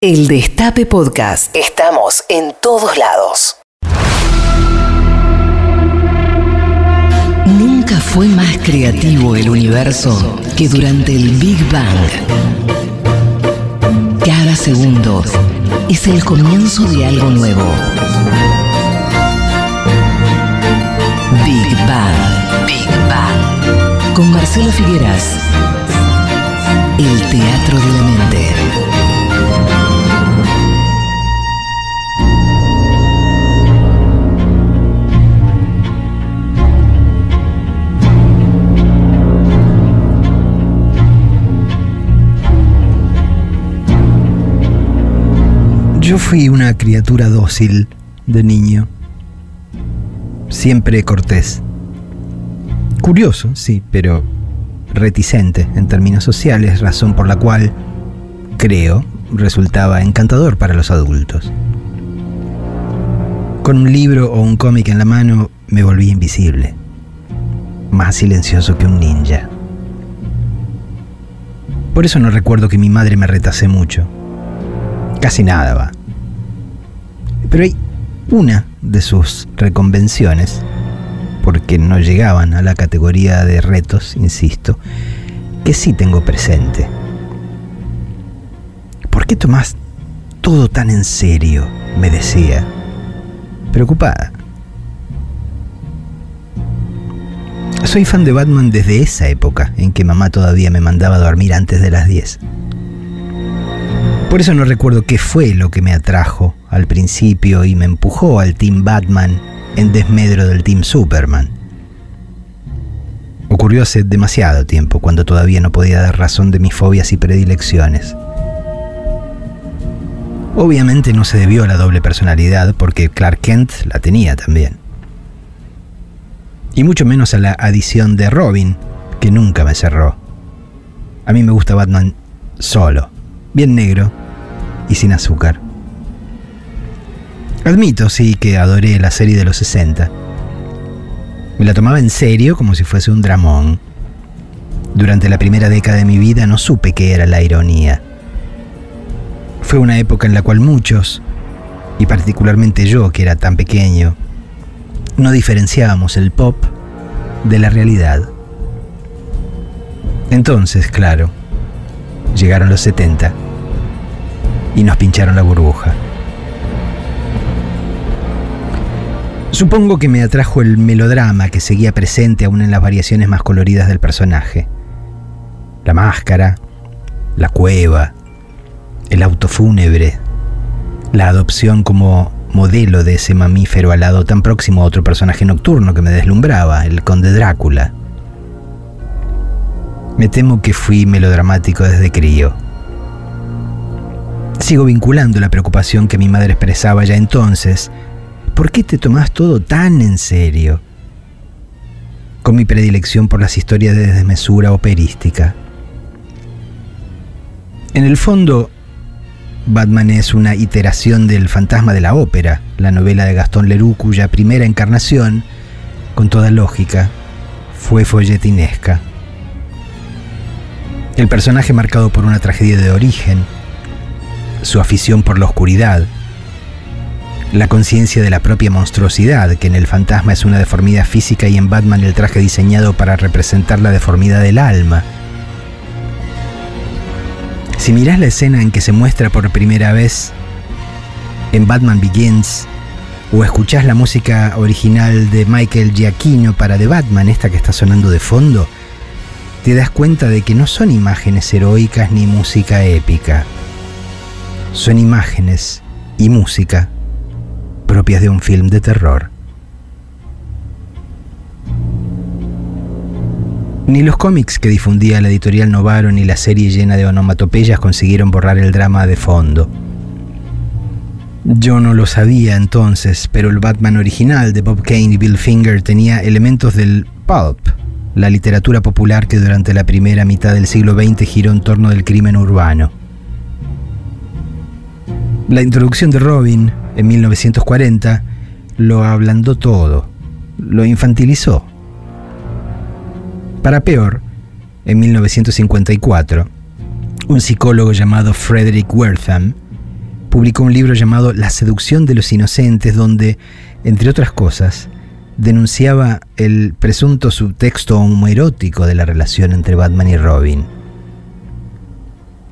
El Destape Podcast. Estamos en todos lados. Nunca fue más creativo el universo que durante el Big Bang. Cada segundo es el comienzo de algo nuevo. Big Bang. Big Bang. Con Marcelo Figueras. El teatro de la mente. Yo fui una criatura dócil de niño, siempre cortés. Curioso, sí, pero reticente en términos sociales, razón por la cual, creo, resultaba encantador para los adultos. Con un libro o un cómic en la mano me volví invisible, más silencioso que un ninja. Por eso no recuerdo que mi madre me retase mucho. Casi nada va. Pero hay una de sus reconvenciones, porque no llegaban a la categoría de retos, insisto, que sí tengo presente. ¿Por qué tomás todo tan en serio? me decía, preocupada. Soy fan de Batman desde esa época en que mamá todavía me mandaba a dormir antes de las 10. Por eso no recuerdo qué fue lo que me atrajo al principio y me empujó al Team Batman en desmedro del Team Superman. Ocurrió hace demasiado tiempo, cuando todavía no podía dar razón de mis fobias y predilecciones. Obviamente no se debió a la doble personalidad, porque Clark Kent la tenía también. Y mucho menos a la adición de Robin, que nunca me cerró. A mí me gusta Batman solo bien negro y sin azúcar. Admito, sí, que adoré la serie de los 60. Me la tomaba en serio como si fuese un dramón. Durante la primera década de mi vida no supe qué era la ironía. Fue una época en la cual muchos, y particularmente yo que era tan pequeño, no diferenciábamos el pop de la realidad. Entonces, claro, llegaron los 70 y nos pincharon la burbuja. Supongo que me atrajo el melodrama que seguía presente aún en las variaciones más coloridas del personaje. La máscara, la cueva, el auto fúnebre, la adopción como modelo de ese mamífero alado tan próximo a otro personaje nocturno que me deslumbraba, el conde Drácula. Me temo que fui melodramático desde crío. Sigo vinculando la preocupación que mi madre expresaba ya entonces. ¿Por qué te tomás todo tan en serio? Con mi predilección por las historias de desmesura operística. En el fondo, Batman es una iteración del Fantasma de la Ópera, la novela de Gastón Leroux cuya primera encarnación, con toda lógica, fue folletinesca. El personaje marcado por una tragedia de origen, su afición por la oscuridad, la conciencia de la propia monstruosidad, que en el fantasma es una deformidad física y en Batman el traje diseñado para representar la deformidad del alma. Si mirás la escena en que se muestra por primera vez en Batman Begins, o escuchás la música original de Michael Giacchino para The Batman, esta que está sonando de fondo, te das cuenta de que no son imágenes heroicas ni música épica son imágenes y música propias de un film de terror. Ni los cómics que difundía la editorial Novaro ni la serie llena de onomatopeyas consiguieron borrar el drama de fondo. Yo no lo sabía entonces, pero el Batman original de Bob Kane y Bill Finger tenía elementos del pulp, la literatura popular que durante la primera mitad del siglo XX giró en torno del crimen urbano. La introducción de Robin en 1940 lo ablandó todo, lo infantilizó. Para peor, en 1954, un psicólogo llamado Frederick Wertham publicó un libro llamado La seducción de los inocentes, donde, entre otras cosas, denunciaba el presunto subtexto homoerótico de la relación entre Batman y Robin,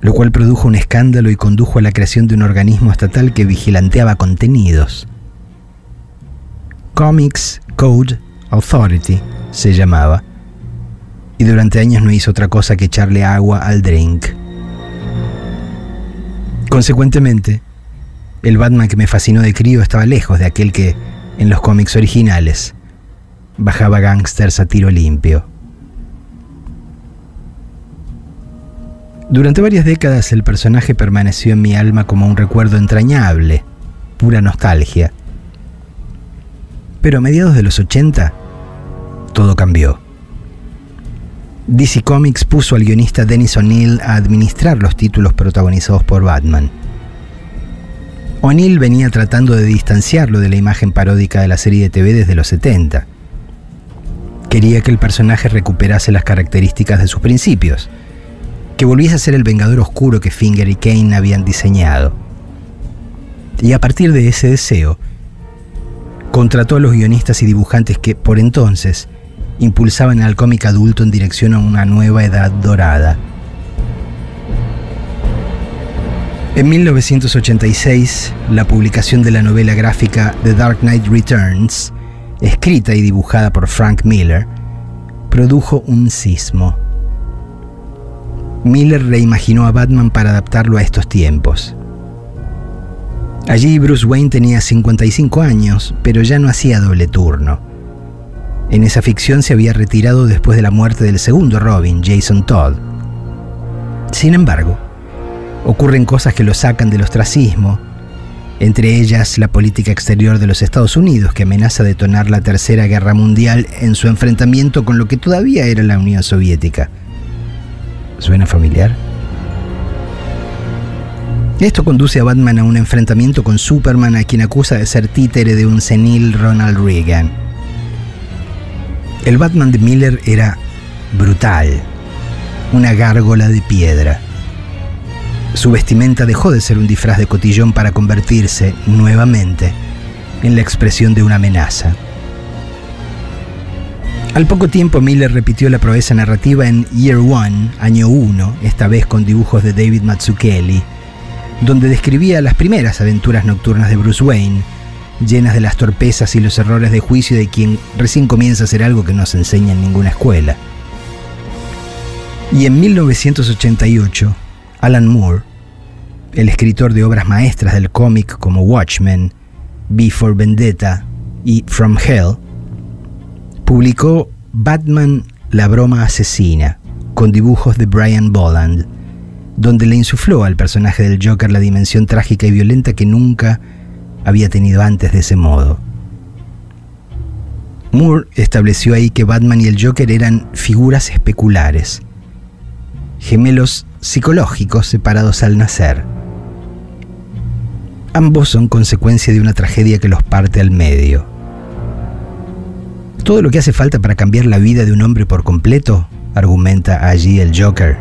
lo cual produjo un escándalo y condujo a la creación de un organismo estatal que vigilanteaba contenidos. Comics Code Authority se llamaba, y durante años no hizo otra cosa que echarle agua al drink. Consecuentemente, el Batman que me fascinó de crío estaba lejos de aquel que, en los cómics originales, bajaba gángsters a tiro limpio. Durante varias décadas el personaje permaneció en mi alma como un recuerdo entrañable, pura nostalgia. Pero a mediados de los 80, todo cambió. DC Comics puso al guionista Dennis O'Neill a administrar los títulos protagonizados por Batman. O'Neill venía tratando de distanciarlo de la imagen paródica de la serie de TV desde los 70. Quería que el personaje recuperase las características de sus principios, que volviese a ser el vengador oscuro que Finger y Kane habían diseñado. Y a partir de ese deseo, contrató a los guionistas y dibujantes que, por entonces, impulsaban al cómic adulto en dirección a una nueva edad dorada. En 1986, la publicación de la novela gráfica The Dark Knight Returns, escrita y dibujada por Frank Miller, produjo un sismo. Miller reimaginó a Batman para adaptarlo a estos tiempos. Allí Bruce Wayne tenía 55 años, pero ya no hacía doble turno. En esa ficción se había retirado después de la muerte del segundo Robin, Jason Todd. Sin embargo, ocurren cosas que lo sacan del ostracismo, entre ellas la política exterior de los Estados Unidos que amenaza detonar la Tercera Guerra Mundial en su enfrentamiento con lo que todavía era la Unión Soviética. ¿Suena familiar? Esto conduce a Batman a un enfrentamiento con Superman a quien acusa de ser títere de un senil Ronald Reagan. El Batman de Miller era brutal, una gárgola de piedra. Su vestimenta dejó de ser un disfraz de cotillón para convertirse, nuevamente, en la expresión de una amenaza. Al poco tiempo Miller repitió la proeza narrativa en Year One, año 1, esta vez con dibujos de David Mazzucchelli, donde describía las primeras aventuras nocturnas de Bruce Wayne, llenas de las torpezas y los errores de juicio de quien recién comienza a hacer algo que no se enseña en ninguna escuela. Y en 1988, Alan Moore, el escritor de obras maestras del cómic como Watchmen, Before Vendetta y From Hell, publicó Batman La broma asesina, con dibujos de Brian Bolland, donde le insufló al personaje del Joker la dimensión trágica y violenta que nunca había tenido antes de ese modo. Moore estableció ahí que Batman y el Joker eran figuras especulares, gemelos psicológicos separados al nacer. Ambos son consecuencia de una tragedia que los parte al medio. Todo lo que hace falta para cambiar la vida de un hombre por completo, argumenta allí el Joker,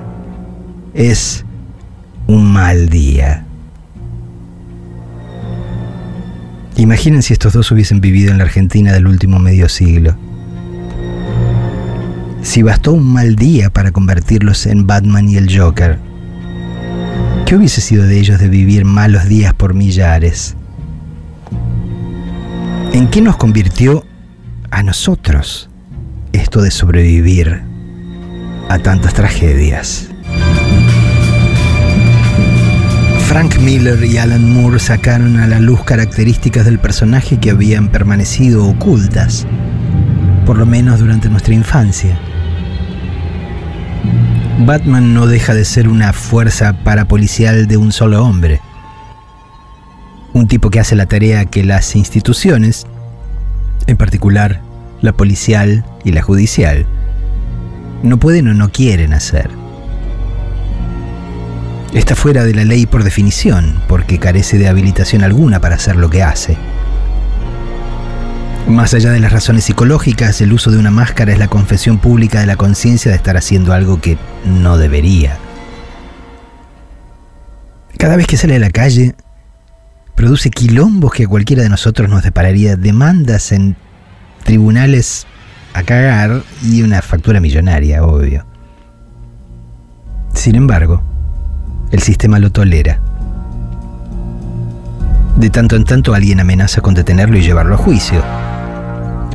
es un mal día. Imaginen si estos dos hubiesen vivido en la Argentina del último medio siglo. Si bastó un mal día para convertirlos en Batman y el Joker, ¿qué hubiese sido de ellos de vivir malos días por millares? ¿En qué nos convirtió a nosotros esto de sobrevivir a tantas tragedias? Frank Miller y Alan Moore sacaron a la luz características del personaje que habían permanecido ocultas, por lo menos durante nuestra infancia. Batman no deja de ser una fuerza parapolicial de un solo hombre. Un tipo que hace la tarea que las instituciones, en particular la policial y la judicial, no pueden o no quieren hacer. Está fuera de la ley por definición, porque carece de habilitación alguna para hacer lo que hace. Más allá de las razones psicológicas, el uso de una máscara es la confesión pública de la conciencia de estar haciendo algo que no debería. Cada vez que sale a la calle, produce quilombos que a cualquiera de nosotros nos depararía demandas en tribunales a cagar y una factura millonaria, obvio. Sin embargo, el sistema lo tolera. De tanto en tanto alguien amenaza con detenerlo y llevarlo a juicio.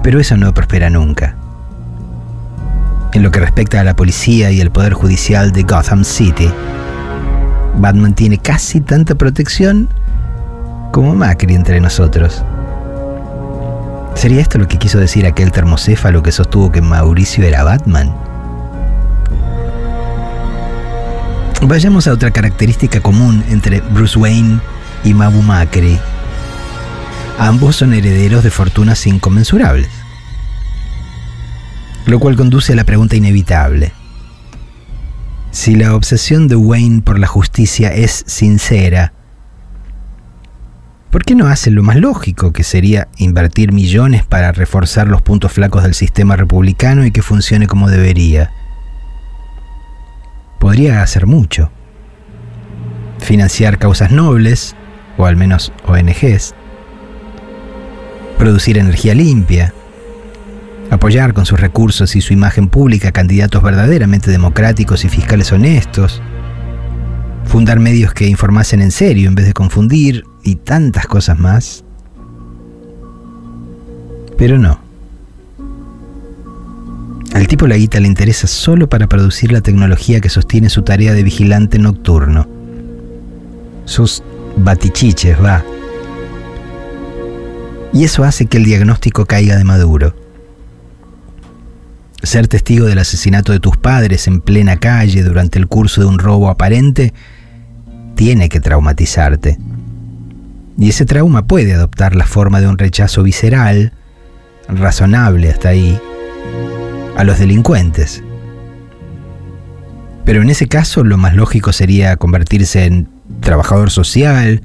Pero eso no prospera nunca. En lo que respecta a la policía y el poder judicial de Gotham City, Batman tiene casi tanta protección como Macri entre nosotros. ¿Sería esto lo que quiso decir aquel termocéfalo que sostuvo que Mauricio era Batman? Vayamos a otra característica común entre Bruce Wayne y Mabu Macri. Ambos son herederos de fortunas inconmensurables. Lo cual conduce a la pregunta inevitable. Si la obsesión de Wayne por la justicia es sincera, ¿por qué no hace lo más lógico, que sería invertir millones para reforzar los puntos flacos del sistema republicano y que funcione como debería? Podría hacer mucho. Financiar causas nobles, o al menos ONGs. Producir energía limpia. Apoyar con sus recursos y su imagen pública candidatos verdaderamente democráticos y fiscales honestos. Fundar medios que informasen en serio en vez de confundir y tantas cosas más. Pero no. Al tipo la guita le interesa solo para producir la tecnología que sostiene su tarea de vigilante nocturno. Sus batichiches, va. Y eso hace que el diagnóstico caiga de maduro. Ser testigo del asesinato de tus padres en plena calle durante el curso de un robo aparente tiene que traumatizarte. Y ese trauma puede adoptar la forma de un rechazo visceral, razonable hasta ahí, a los delincuentes. Pero en ese caso lo más lógico sería convertirse en trabajador social,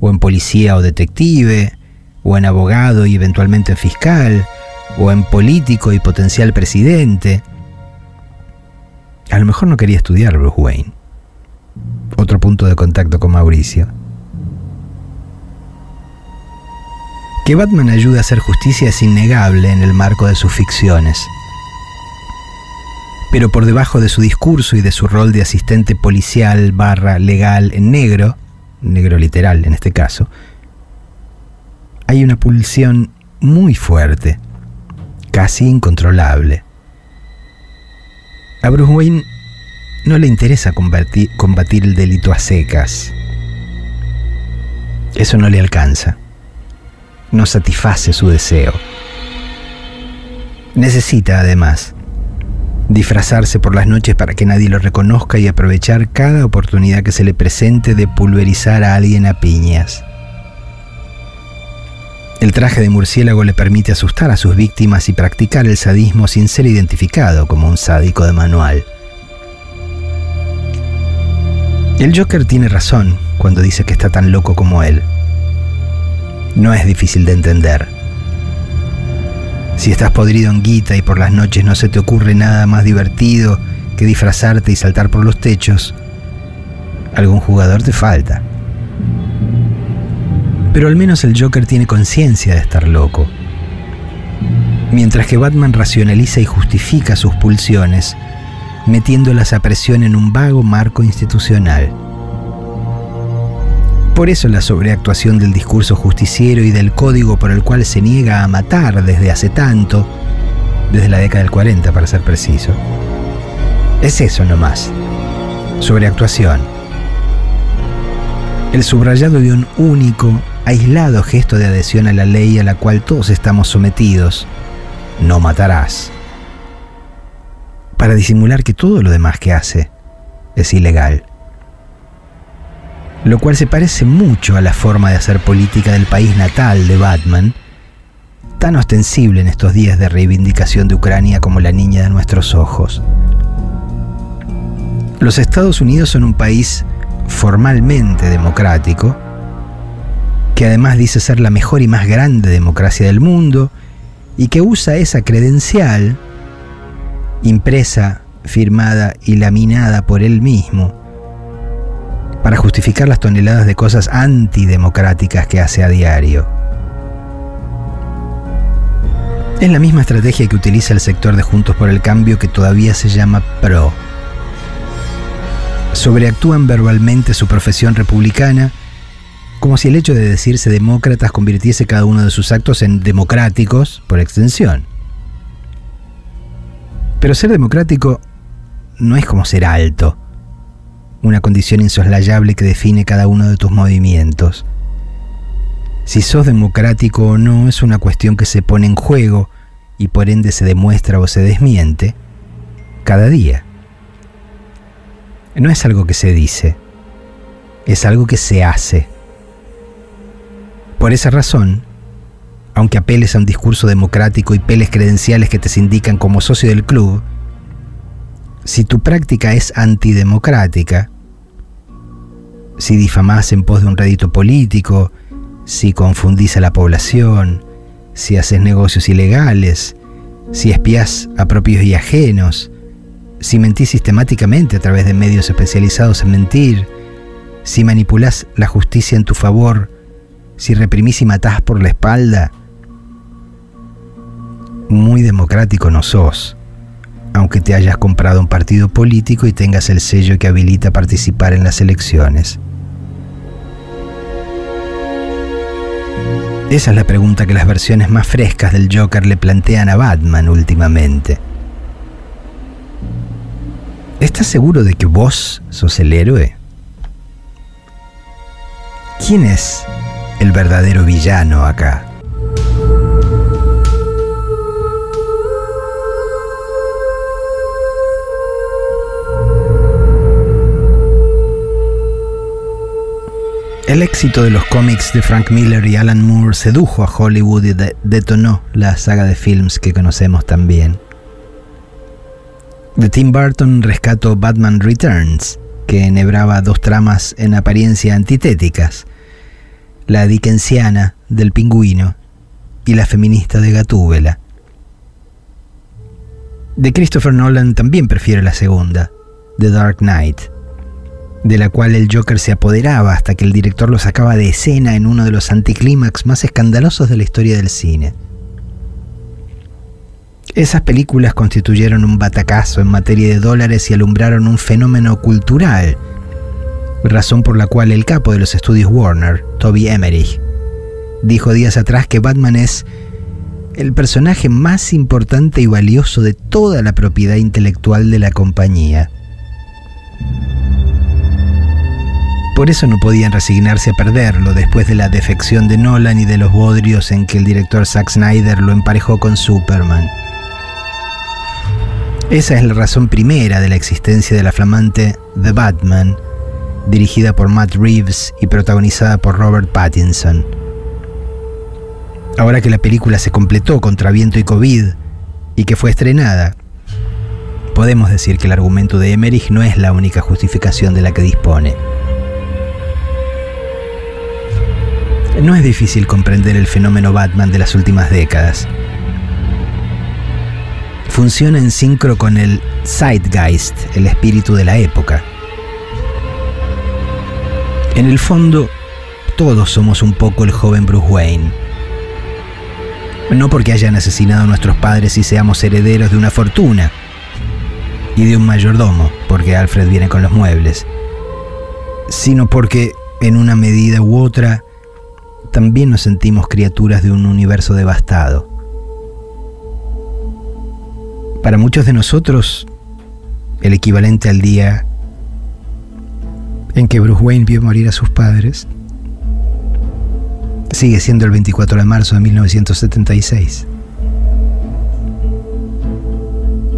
o en policía o detective, o en abogado y eventualmente en fiscal, o en político y potencial presidente. A lo mejor no quería estudiar Bruce Wayne. Otro punto de contacto con Mauricio. Que Batman ayude a hacer justicia es innegable en el marco de sus ficciones. Pero por debajo de su discurso y de su rol de asistente policial barra legal en negro, negro literal en este caso, hay una pulsión muy fuerte, casi incontrolable. A Bruce Wayne no le interesa combatir, combatir el delito a secas. Eso no le alcanza. No satisface su deseo. Necesita, además, disfrazarse por las noches para que nadie lo reconozca y aprovechar cada oportunidad que se le presente de pulverizar a alguien a piñas. El traje de murciélago le permite asustar a sus víctimas y practicar el sadismo sin ser identificado como un sádico de manual. El Joker tiene razón cuando dice que está tan loco como él. No es difícil de entender. Si estás podrido en guita y por las noches no se te ocurre nada más divertido que disfrazarte y saltar por los techos, algún jugador te falta. Pero al menos el Joker tiene conciencia de estar loco. Mientras que Batman racionaliza y justifica sus pulsiones, metiéndolas a presión en un vago marco institucional. Por eso la sobreactuación del discurso justiciero y del código por el cual se niega a matar desde hace tanto, desde la década del 40 para ser preciso. Es eso nomás, sobreactuación. El subrayado de un único, aislado gesto de adhesión a la ley a la cual todos estamos sometidos, no matarás, para disimular que todo lo demás que hace es ilegal lo cual se parece mucho a la forma de hacer política del país natal de Batman, tan ostensible en estos días de reivindicación de Ucrania como la niña de nuestros ojos. Los Estados Unidos son un país formalmente democrático, que además dice ser la mejor y más grande democracia del mundo, y que usa esa credencial, impresa, firmada y laminada por él mismo, para justificar las toneladas de cosas antidemocráticas que hace a diario. Es la misma estrategia que utiliza el sector de Juntos por el Cambio que todavía se llama PRO. Sobreactúan verbalmente su profesión republicana como si el hecho de decirse demócratas convirtiese cada uno de sus actos en democráticos por extensión. Pero ser democrático no es como ser alto, una condición insoslayable que define cada uno de tus movimientos. Si sos democrático o no es una cuestión que se pone en juego y por ende se demuestra o se desmiente cada día. No es algo que se dice, es algo que se hace. Por esa razón, aunque apeles a un discurso democrático y peles credenciales que te sindican como socio del club, si tu práctica es antidemocrática, si difamás en pos de un rédito político, si confundís a la población, si haces negocios ilegales, si espías a propios y ajenos, si mentís sistemáticamente a través de medios especializados en mentir, si manipulás la justicia en tu favor si reprimís y matás por la espalda, muy democrático no sos, aunque te hayas comprado un partido político y tengas el sello que habilita participar en las elecciones. Esa es la pregunta que las versiones más frescas del Joker le plantean a Batman últimamente. ¿Estás seguro de que vos sos el héroe? ¿Quién es el verdadero villano acá. El éxito de los cómics de Frank Miller y Alan Moore sedujo a Hollywood y detonó la saga de films que conocemos también. De Tim Burton rescató Batman Returns, que enhebraba dos tramas en apariencia antitéticas, la dickensiana del pingüino y la feminista de Gatúbela. De Christopher Nolan también prefiere la segunda, The Dark Knight, de la cual el Joker se apoderaba hasta que el director lo sacaba de escena en uno de los anticlímax más escandalosos de la historia del cine. Esas películas constituyeron un batacazo en materia de dólares y alumbraron un fenómeno cultural razón por la cual el capo de los estudios Warner, Toby Emmerich, dijo días atrás que Batman es el personaje más importante y valioso de toda la propiedad intelectual de la compañía. Por eso no podían resignarse a perderlo después de la defección de Nolan y de los bodrios en que el director Zack Snyder lo emparejó con Superman. Esa es la razón primera de la existencia de la flamante The Batman, dirigida por Matt Reeves y protagonizada por Robert Pattinson. Ahora que la película se completó contra viento y COVID y que fue estrenada, podemos decir que el argumento de Emmerich no es la única justificación de la que dispone. No es difícil comprender el fenómeno Batman de las últimas décadas. Funciona en sincro con el Zeitgeist, el espíritu de la época en el fondo, todos somos un poco el joven Bruce Wayne. No porque hayan asesinado a nuestros padres y seamos herederos de una fortuna y de un mayordomo, porque Alfred viene con los muebles, sino porque, en una medida u otra, también nos sentimos criaturas de un universo devastado. Para muchos de nosotros, el equivalente al día en que Bruce Wayne vio morir a sus padres, sigue siendo el 24 de marzo de 1976.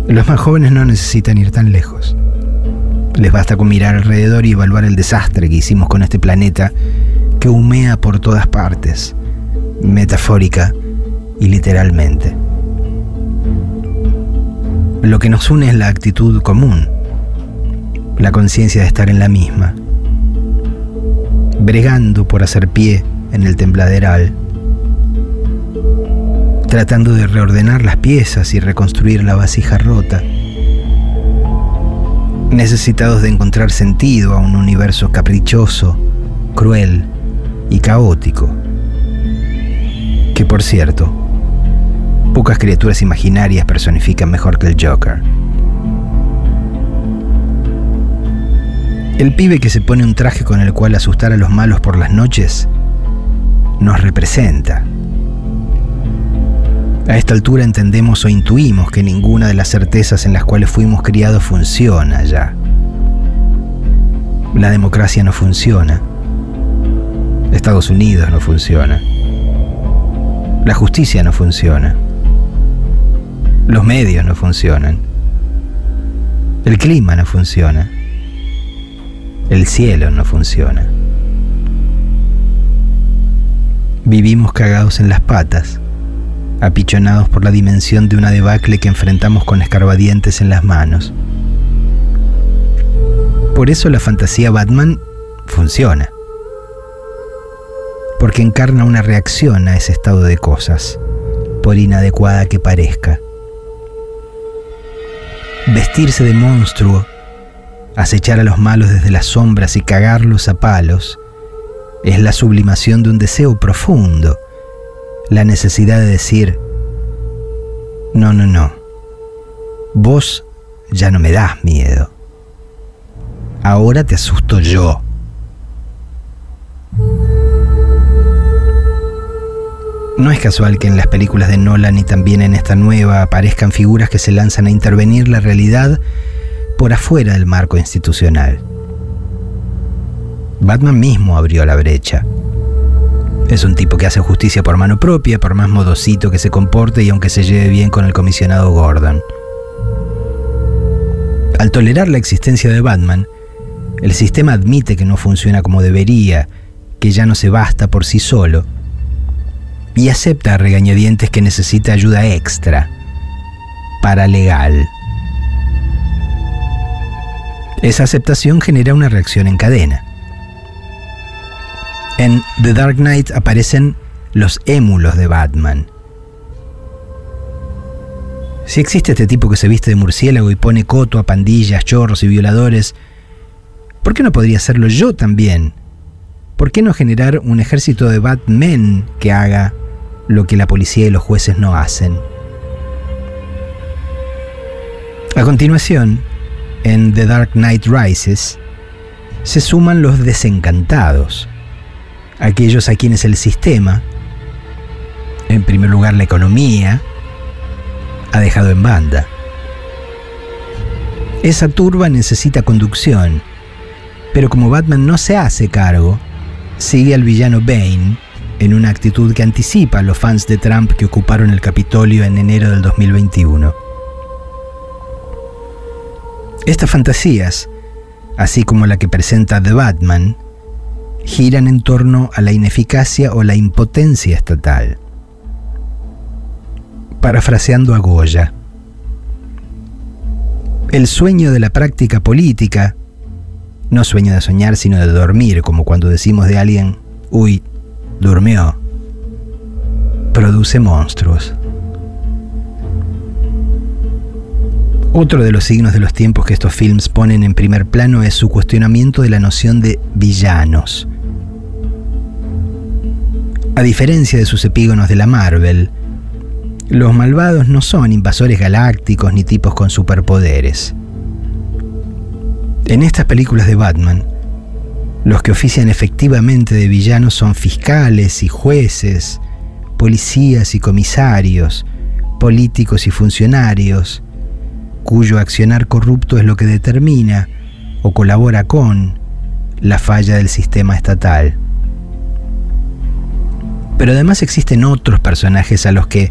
Los más jóvenes no necesitan ir tan lejos. Les basta con mirar alrededor y evaluar el desastre que hicimos con este planeta que humea por todas partes, metafórica y literalmente. Lo que nos une es la actitud común, la conciencia de estar en la misma bregando por hacer pie en el tembladeral, tratando de reordenar las piezas y reconstruir la vasija rota. necesitados de encontrar sentido a un universo caprichoso, cruel y caótico. Que por cierto, pocas criaturas imaginarias personifican mejor que el Joker. El pibe que se pone un traje con el cual asustar a los malos por las noches nos representa. A esta altura entendemos o intuimos que ninguna de las certezas en las cuales fuimos criados funciona ya. La democracia no funciona. Estados Unidos no funciona. La justicia no funciona. Los medios no funcionan. El clima no funciona. El cielo no funciona. Vivimos cagados en las patas apichonados por la dimensión de una debacle que enfrentamos con escarbadientes en las manos. Por eso la fantasía Batman funciona. Porque encarna una reacción a ese estado de cosas, por inadecuada que parezca. Vestirse de monstruo, acechar a los malos desde las sombras y cagarlos a palos, es la sublimación de un deseo profundo la necesidad de decir, no, no, no, vos ya no me das miedo, ahora te asusto yo. No es casual que en las películas de Nolan y también en esta nueva aparezcan figuras que se lanzan a intervenir la realidad por afuera del marco institucional. Batman mismo abrió la brecha. Es un tipo que hace justicia por mano propia, por más modosito que se comporte y aunque se lleve bien con el comisionado Gordon. Al tolerar la existencia de Batman, el sistema admite que no funciona como debería, que ya no se basta por sí solo, y acepta a regañadientes que necesita ayuda extra, paralegal. Esa aceptación genera una reacción en cadena. En The Dark Knight aparecen los émulos de Batman. Si existe este tipo que se viste de murciélago y pone coto a pandillas, chorros y violadores, ¿por qué no podría hacerlo yo también? ¿Por qué no generar un ejército de Batmen que haga lo que la policía y los jueces no hacen? A continuación, en The Dark Knight Rises, se suman los desencantados aquellos a quienes el sistema, en primer lugar la economía, ha dejado en banda. Esa turba necesita conducción, pero como Batman no se hace cargo, sigue al villano Bane en una actitud que anticipa a los fans de Trump que ocuparon el Capitolio en enero del 2021. Estas fantasías, así como la que presenta The Batman, giran en torno a la ineficacia o la impotencia estatal. Parafraseando a Goya, el sueño de la práctica política, no sueño de soñar sino de dormir, como cuando decimos de alguien, uy, durmió, produce monstruos. Otro de los signos de los tiempos que estos films ponen en primer plano es su cuestionamiento de la noción de villanos, a diferencia de sus epígonos de la Marvel, los malvados no son invasores galácticos ni tipos con superpoderes. En estas películas de Batman, los que ofician efectivamente de villanos son fiscales y jueces, policías y comisarios, políticos y funcionarios, cuyo accionar corrupto es lo que determina o colabora con la falla del sistema estatal. Pero además existen otros personajes a los que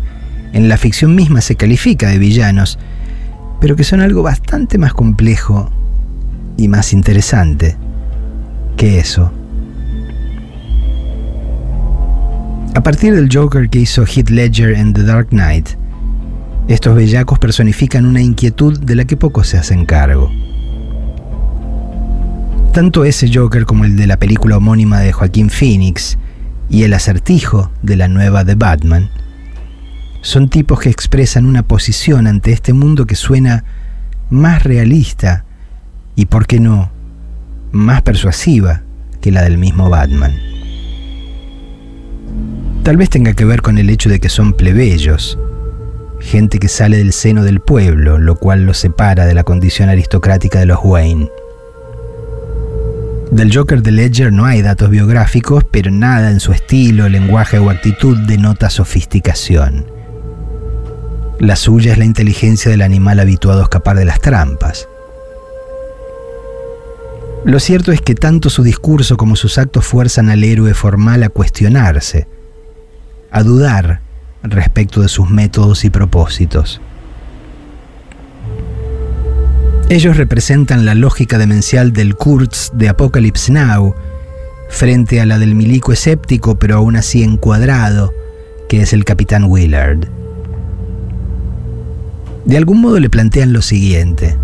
en la ficción misma se califica de villanos, pero que son algo bastante más complejo y más interesante que eso. A partir del Joker que hizo Heath Ledger en The Dark Knight, estos bellacos personifican una inquietud de la que pocos se hacen cargo. Tanto ese Joker como el de la película homónima de Joaquín Phoenix y el acertijo de la nueva de Batman son tipos que expresan una posición ante este mundo que suena más realista y, por qué no, más persuasiva que la del mismo Batman. Tal vez tenga que ver con el hecho de que son plebeyos, gente que sale del seno del pueblo, lo cual los separa de la condición aristocrática de los Wayne. Del Joker de Ledger no hay datos biográficos, pero nada en su estilo, lenguaje o actitud denota sofisticación. La suya es la inteligencia del animal habituado a escapar de las trampas. Lo cierto es que tanto su discurso como sus actos fuerzan al héroe formal a cuestionarse, a dudar respecto de sus métodos y propósitos. Ellos representan la lógica demencial del Kurtz de Apocalypse Now frente a la del milico escéptico pero aún así encuadrado, que es el capitán Willard. De algún modo le plantean lo siguiente.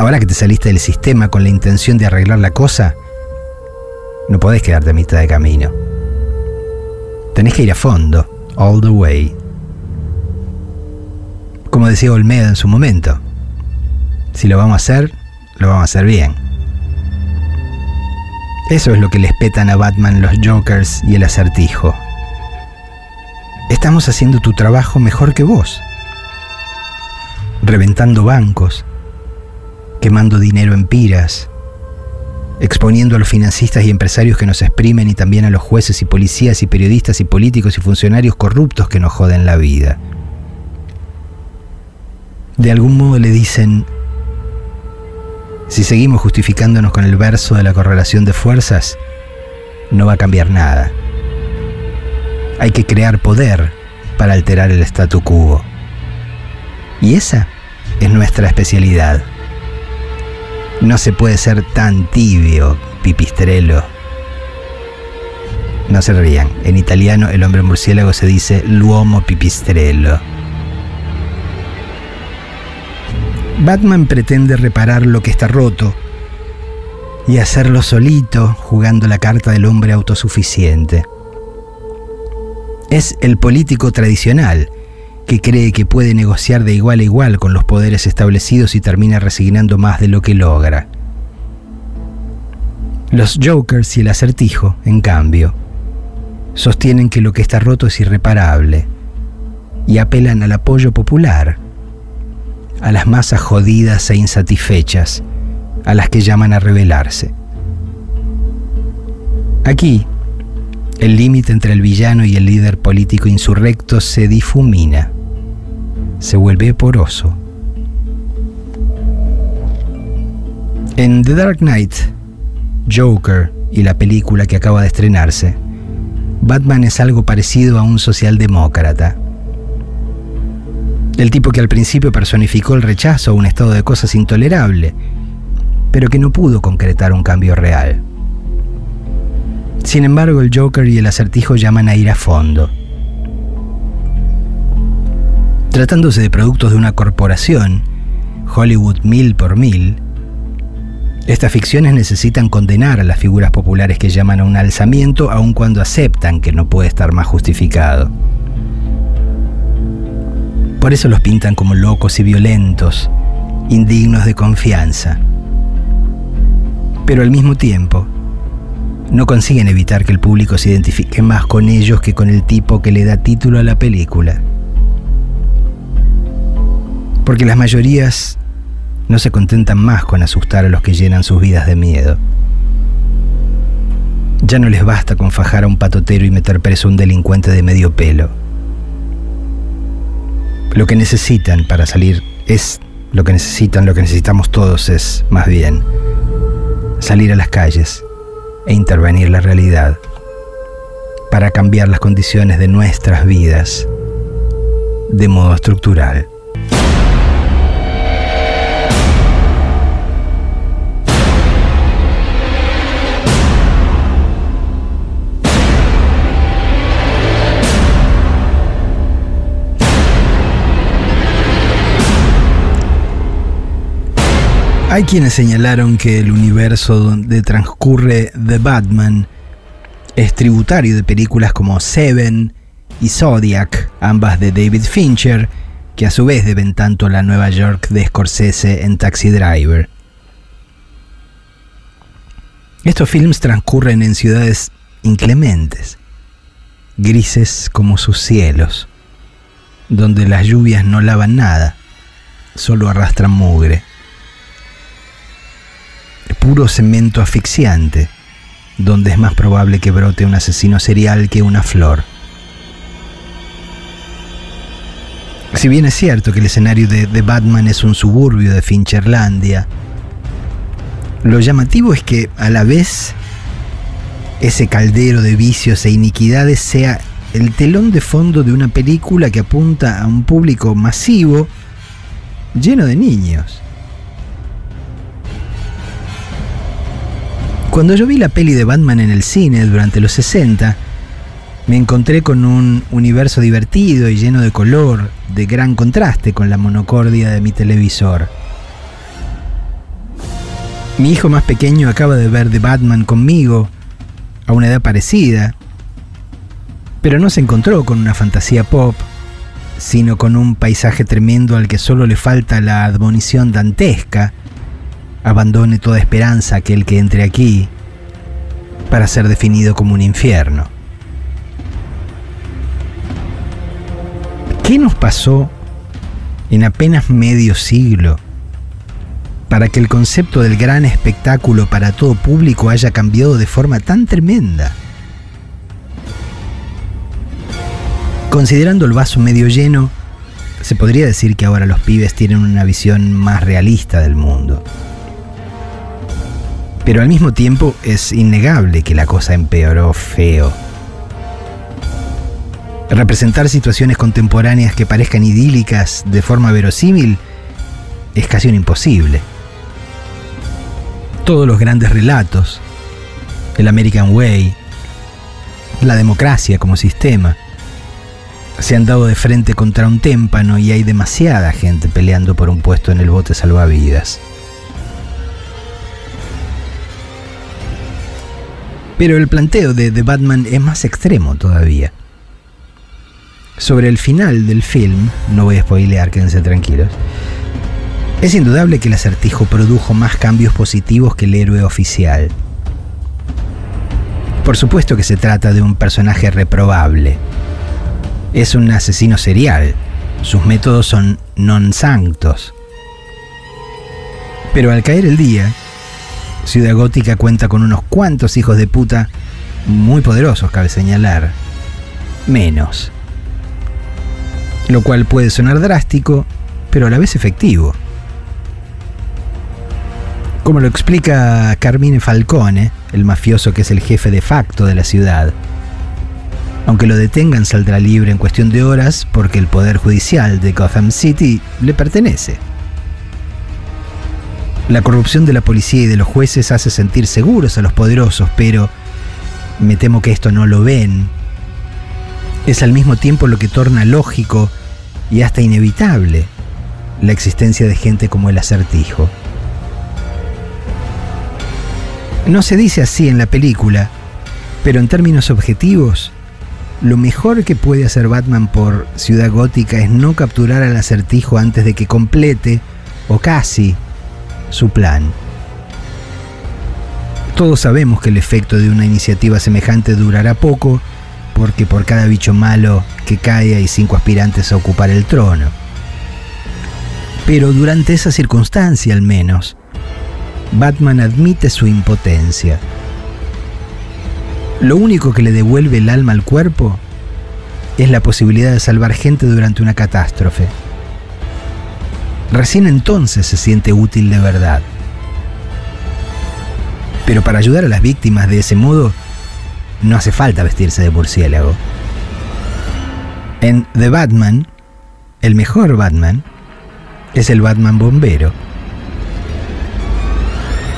Ahora que te saliste del sistema con la intención de arreglar la cosa, no podés quedarte a mitad de camino. Tenés que ir a fondo, all the way. Como decía Olmeda en su momento, si lo vamos a hacer, lo vamos a hacer bien. Eso es lo que les petan a Batman los Jokers y el acertijo. Estamos haciendo tu trabajo mejor que vos. Reventando bancos, quemando dinero en piras, exponiendo a los financistas y empresarios que nos exprimen y también a los jueces y policías y periodistas y políticos y funcionarios corruptos que nos joden la vida. De algún modo le dicen, si seguimos justificándonos con el verso de la correlación de fuerzas, no va a cambiar nada. Hay que crear poder para alterar el statu quo. Y esa es nuestra especialidad. No se puede ser tan tibio, pipistrello. No se rían. En italiano el hombre murciélago se dice l'uomo pipistrello. Batman pretende reparar lo que está roto y hacerlo solito jugando la carta del hombre autosuficiente. Es el político tradicional, que cree que puede negociar de igual a igual con los poderes establecidos y termina resignando más de lo que logra. Los Jokers y el acertijo, en cambio, sostienen que lo que está roto es irreparable y apelan al apoyo popular, a las masas jodidas e insatisfechas, a las que llaman a rebelarse. Aquí, el límite entre el villano y el líder político insurrecto se difumina, se vuelve poroso. En The Dark Knight, Joker y la película que acaba de estrenarse, Batman es algo parecido a un socialdemócrata. El tipo que al principio personificó el rechazo a un estado de cosas intolerable, pero que no pudo concretar un cambio real. Sin embargo, el Joker y el acertijo llaman a ir a fondo. Tratándose de productos de una corporación, Hollywood mil por mil, estas ficciones necesitan condenar a las figuras populares que llaman a un alzamiento aun cuando aceptan que no puede estar más justificado. Por eso los pintan como locos y violentos, indignos de confianza. Pero al mismo tiempo, no consiguen evitar que el público se identifique más con ellos que con el tipo que le da título a la película. Porque las mayorías no se contentan más con asustar a los que llenan sus vidas de miedo. Ya no les basta con fajar a un patotero y meter preso a un delincuente de medio pelo. Lo que necesitan para salir es lo que necesitan, lo que necesitamos todos es, más bien, salir a las calles e intervenir la realidad para cambiar las condiciones de nuestras vidas de modo estructural. Hay quienes señalaron que el universo donde transcurre The Batman es tributario de películas como Seven y Zodiac, ambas de David Fincher, que a su vez deben tanto a la Nueva York de Scorsese en Taxi Driver. Estos films transcurren en ciudades inclementes, grises como sus cielos, donde las lluvias no lavan nada, solo arrastran mugre. Puro cemento asfixiante, donde es más probable que brote un asesino serial que una flor. Si bien es cierto que el escenario de, Batman es un suburbio de Fincherlandia, lo llamativo es que a la vez ese caldero de vicios e iniquidades sea el telón de fondo de una película que apunta a un público masivo lleno de niños. Cuando yo vi la peli de Batman en el cine durante los 60, me encontré con un universo divertido y lleno de color, de gran contraste con la monocordia de mi televisor. Mi hijo más pequeño acaba de ver The Batman conmigo a una edad parecida, pero no se encontró con una fantasía pop, sino con un paisaje tremendo al que solo le falta la admonición dantesca. Abandone toda esperanza aquel que entre aquí para ser definido como un infierno. ¿Qué nos pasó en apenas medio siglo para que el concepto del gran espectáculo para todo público haya cambiado de forma tan tremenda. Considerando el vaso medio lleno, se podría decir que ahora los pibes tienen una visión más realista del mundo. Pero al mismo tiempo es innegable que la cosa empeoró feo. Representar situaciones contemporáneas que parezcan idílicas de forma verosímil es casi un imposible todos los grandes relatos, el American Way, la democracia como sistema, se han dado de frente contra un témpano y hay demasiada gente peleando por un puesto en el bote salvavidas. Pero el planteo de The Batman es más extremo todavía. Sobre el final del film, no voy a spoilear, quédense tranquilos, es indudable que el acertijo produjo más cambios positivos que el héroe oficial. Por supuesto que se trata de un personaje reprobable. Es un asesino serial. Sus métodos son non sanctos. Pero al caer el día, Ciudad Gótica cuenta con unos cuantos hijos de puta muy poderosos, cabe señalar. Menos. Lo cual puede sonar drástico, pero a la vez efectivo. Como lo explica Carmine Falcone, el mafioso que es el jefe de facto de la ciudad. Aunque lo detengan, saldrá libre en cuestión de horas porque el poder judicial de Gotham City le pertenece. La corrupción de la policía y de los jueces hace sentir seguros a los poderosos, pero me temo que esto no lo ven. Es al mismo tiempo lo que torna lógico y hasta inevitable la existencia de gente como el acertijo. No se dice así en la película, pero en términos objetivos, lo mejor que puede hacer Batman por Ciudad Gótica es no capturar al acertijo antes de que complete, o casi, su plan. Todos sabemos que el efecto de una iniciativa semejante durará poco, porque por cada bicho malo que cae hay cinco aspirantes a ocupar el trono. Pero durante esa circunstancia al menos, Batman admite su impotencia. Lo único que le devuelve el alma al cuerpo es la posibilidad de salvar gente durante una catástrofe. Recién entonces se siente útil de verdad. Pero para ayudar a las víctimas de ese modo, no hace falta vestirse de murciélago. En The Batman, el mejor Batman es el Batman bombero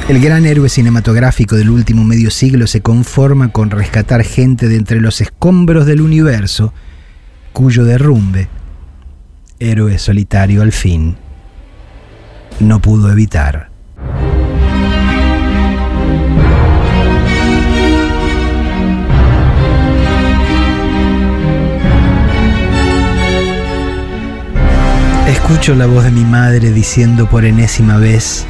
el gran héroe cinematográfico del último medio siglo se conforma con rescatar gente de entre los escombros del universo, cuyo derrumbe, héroe solitario al fin, no pudo evitar. Escucho la voz de mi madre diciendo por enésima vez,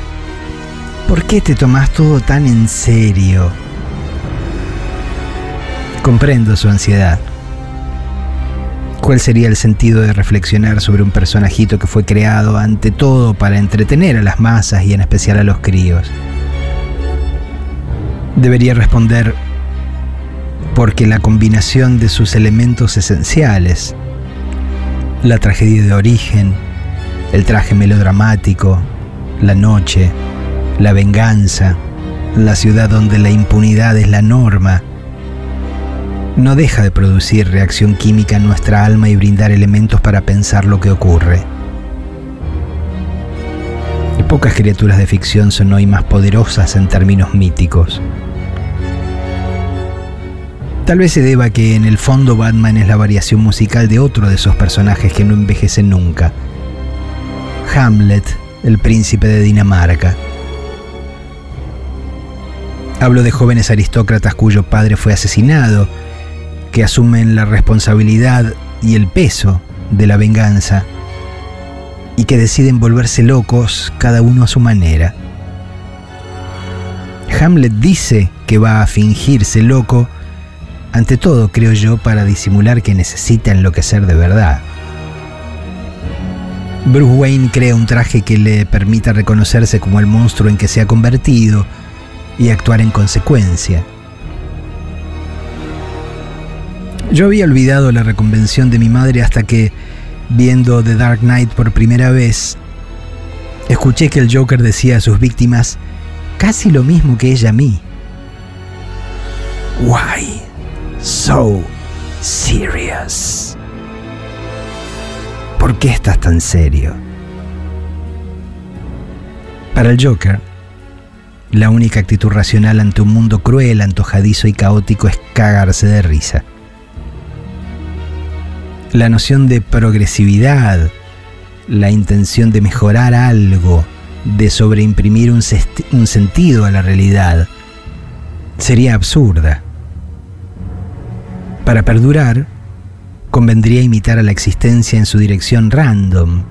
¿por qué te tomas todo tan en serio? Comprendo su ansiedad. ¿Cuál sería el sentido de reflexionar sobre un personajito que fue creado ante todo para entretener a las masas y en especial a los críos? Debería responder porque la combinación de sus elementos esenciales, la tragedia de origen, el traje melodramático, la noche, la venganza, la ciudad donde la impunidad es la norma, no deja de producir reacción química en nuestra alma y brindar elementos para pensar lo que ocurre. Y pocas criaturas de ficción son hoy más poderosas en términos míticos. Tal vez se deba que en el fondo Batman es la variación musical de otro de esos personajes que no envejecen nunca. Hamlet, el príncipe de Dinamarca. Hablo de jóvenes aristócratas cuyo padre fue asesinado que asumen la responsabilidad y el peso de la venganza y que deciden volverse locos cada uno a su manera. Hamlet dice que va a fingirse loco, ante todo creo yo para disimular que necesita enloquecer de verdad. Bruce Wayne crea un traje que le permita reconocerse como el monstruo en que se ha convertido y actuar en consecuencia. Yo había olvidado la reconvención de mi madre hasta que, viendo The Dark Knight por primera vez, escuché que el Joker decía a sus víctimas casi lo mismo que ella a mí. Why so serious? ¿Por qué estás tan serio? Para el Joker, la única actitud racional ante un mundo cruel, antojadizo y caótico es cagarse de risa la noción de progresividad, la intención de mejorar algo, de sobreimprimir un, un sentido a la realidad, sería absurda. Para perdurar, convendría imitar a la existencia en su dirección random,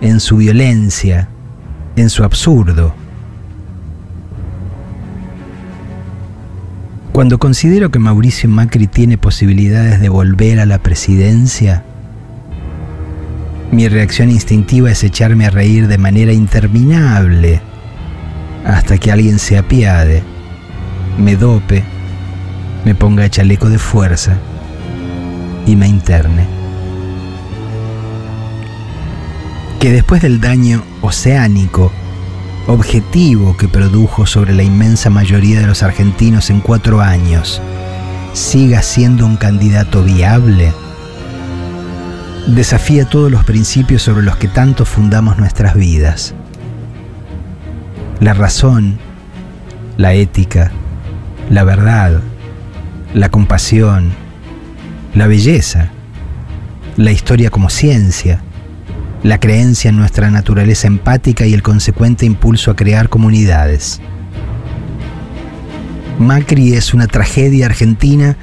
en su violencia, en su absurdo. Cuando considero que Mauricio Macri tiene posibilidades de volver a la presidencia, mi reacción instintiva es echarme a reír de manera interminable hasta que alguien se apiade, me dope, me ponga chaleco de fuerza y me interne. Que después del daño oceánico objetivo que produjo sobre la inmensa mayoría de los argentinos en cuatro años siga siendo un candidato viable, desafía todos los principios sobre los que tanto fundamos nuestras vidas. La razón, la ética, la verdad, la compasión, la belleza, la historia como ciencia, la creencia en nuestra naturaleza empática y el consecuente impulso a crear comunidades. Macri es una tragedia argentina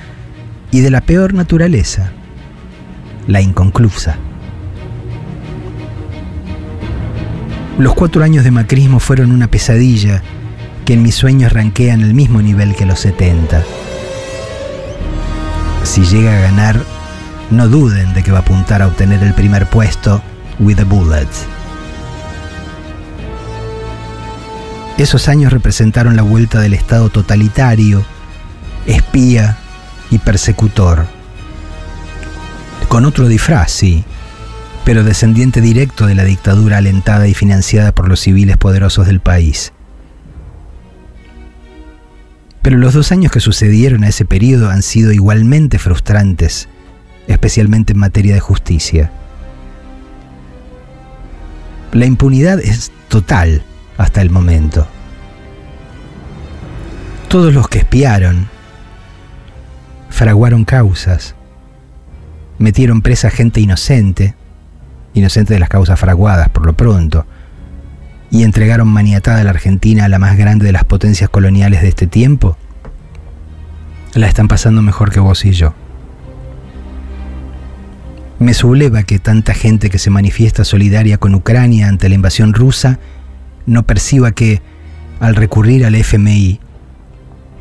y de la peor naturaleza, la inconclusa. Los cuatro años de macrismo fueron una pesadilla que en mis sueños ranquea en el mismo nivel que los 70. Si llega a ganar, no duden de que va a apuntar a obtener el primer puesto with a Bullet. Esos años representaron la vuelta del Estado totalitario, espía y persecutor. Con otro disfraz, sí, pero descendiente directo de la dictadura alentada y financiada por los civiles poderosos del país. Pero los dos años que sucedieron a ese periodo han sido igualmente frustrantes, especialmente en materia de justicia. La impunidad es total hasta el momento. Todos los que espiaron, fraguaron causas, metieron presa gente inocente, inocente de las causas fraguadas por lo pronto, y entregaron maniatada a la Argentina a la más grande de las potencias coloniales de este tiempo, la están pasando mejor que vos y yo. Me subleva que tanta gente que se manifiesta solidaria con Ucrania ante la invasión rusa no perciba que, al recurrir al FMI,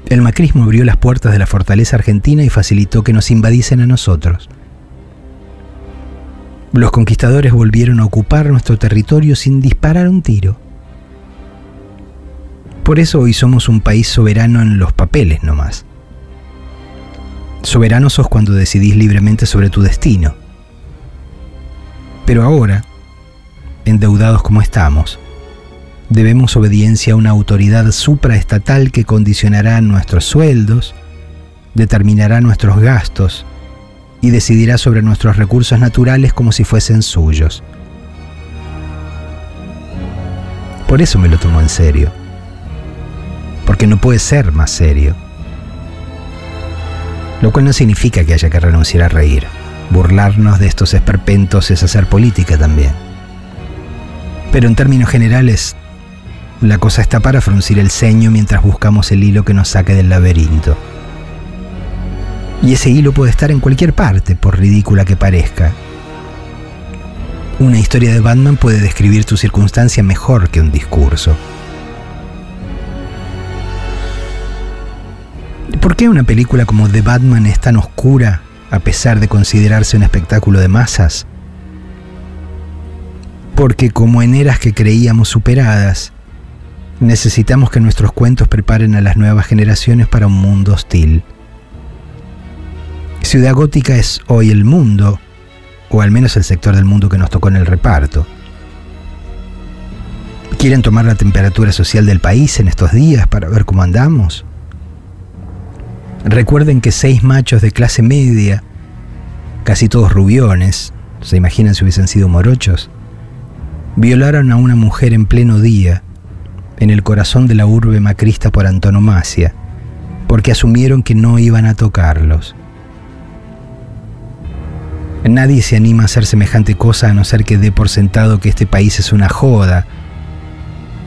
el macrismo abrió las puertas de la fortaleza argentina y facilitó que nos invadiesen a nosotros. Los conquistadores volvieron a ocupar nuestro territorio sin disparar un tiro. Por eso hoy somos un país soberano en los papeles nomás. Soberano sos cuando decidís libremente sobre tu destino. Pero ahora, endeudados como estamos, debemos obediencia a una autoridad supraestatal que condicionará nuestros sueldos, determinará nuestros gastos y decidirá sobre nuestros recursos naturales como si fuesen suyos. Por eso me lo tomo en serio, porque no puede ser más serio. Lo cual no significa que haya que renunciar a reír. Burlarnos de estos esperpentos es hacer política también. Pero en términos generales, la cosa está para fruncir el ceño mientras buscamos el hilo que nos saque del laberinto. Y ese hilo puede estar en cualquier parte, por ridícula que parezca. Una historia de Batman puede describir tu circunstancia mejor que un discurso. ¿Por qué una película como The Batman es tan oscura a pesar de considerarse un espectáculo de masas? Porque como en eras que creíamos superadas, Necesitamos que nuestros cuentos preparen a las nuevas generaciones para un mundo hostil. Ciudad Gótica es hoy el mundo, o al menos el sector del mundo que nos tocó en el reparto. ¿Quieren tomar la temperatura social del país en estos días para ver cómo andamos? Recuerden que seis machos de clase media, casi todos rubiones, se imaginan si hubiesen sido morochos, violaron a una mujer en pleno día en el corazón de la urbe macrista por antonomasia, porque asumieron que no iban a tocarlos. Nadie se anima a hacer semejante cosa a no ser que dé por sentado que este país es una joda,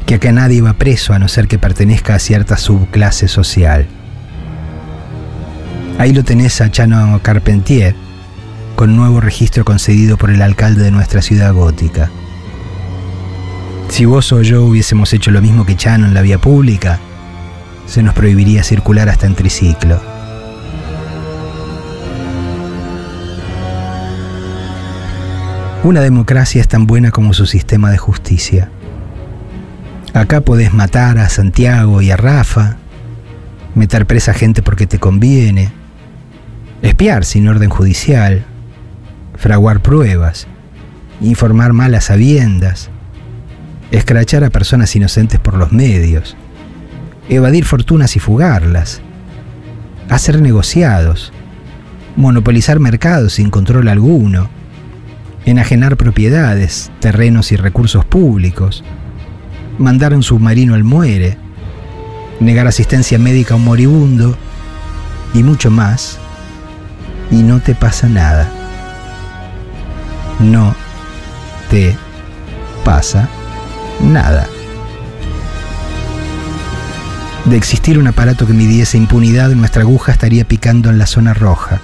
que acá nadie va preso a no ser que pertenezca a cierta subclase social. Ahí lo tenés a Chano Carpentier, con nuevo registro concedido por el alcalde de nuestra ciudad gótica. Si vos o yo hubiésemos hecho lo mismo que Chano en la vía pública, se nos prohibiría circular hasta en triciclo. Una democracia es tan buena como su sistema de justicia. Acá podés matar a Santiago y a Rafa, meter presa a gente porque te conviene, espiar sin orden judicial, fraguar pruebas, informar malas sabiendas, escrachar a personas inocentes por los medios, evadir fortunas y fugarlas, hacer negociados, monopolizar mercados sin control alguno, enajenar propiedades, terrenos y recursos públicos, mandar un submarino al muere, negar asistencia médica a un moribundo y mucho más, y no te pasa nada. No te pasa nada. De existir un aparato que midiese impunidad, nuestra aguja estaría picando en la zona roja,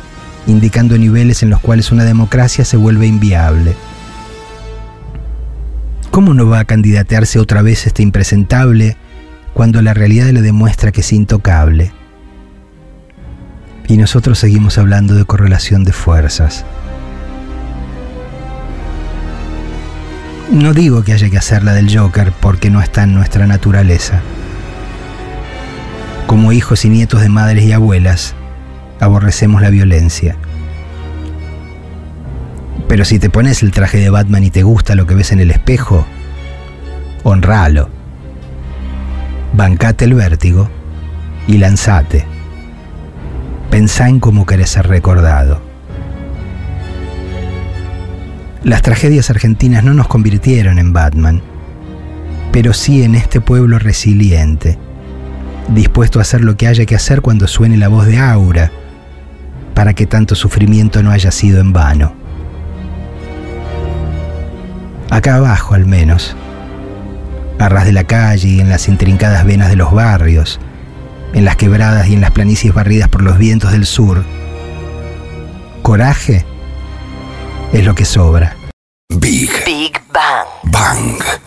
indicando niveles en los cuales una democracia se vuelve inviable. ¿Cómo no va a candidatearse otra vez este impresentable cuando la realidad le demuestra que es intocable? Y nosotros seguimos hablando de correlación de fuerzas. No digo que haya que hacer la del Joker porque no está en nuestra naturaleza. Como hijos y nietos de madres y abuelas, aborrecemos la violencia. Pero si te pones el traje de Batman y te gusta lo que ves en el espejo, honralo. Bancate el vértigo y lanzate. Pensá en cómo querés ser recordado. Las tragedias argentinas no nos convirtieron en Batman, pero sí en este pueblo resiliente, dispuesto a hacer lo que haya que hacer cuando suene la voz de Aura, para que tanto sufrimiento no haya sido en vano. Acá abajo al menos, a ras de la calle y en las intrincadas venas de los barrios, en las quebradas y en las planicies barridas por los vientos del sur, coraje es lo que sobra. Big. Big Bang. Bang.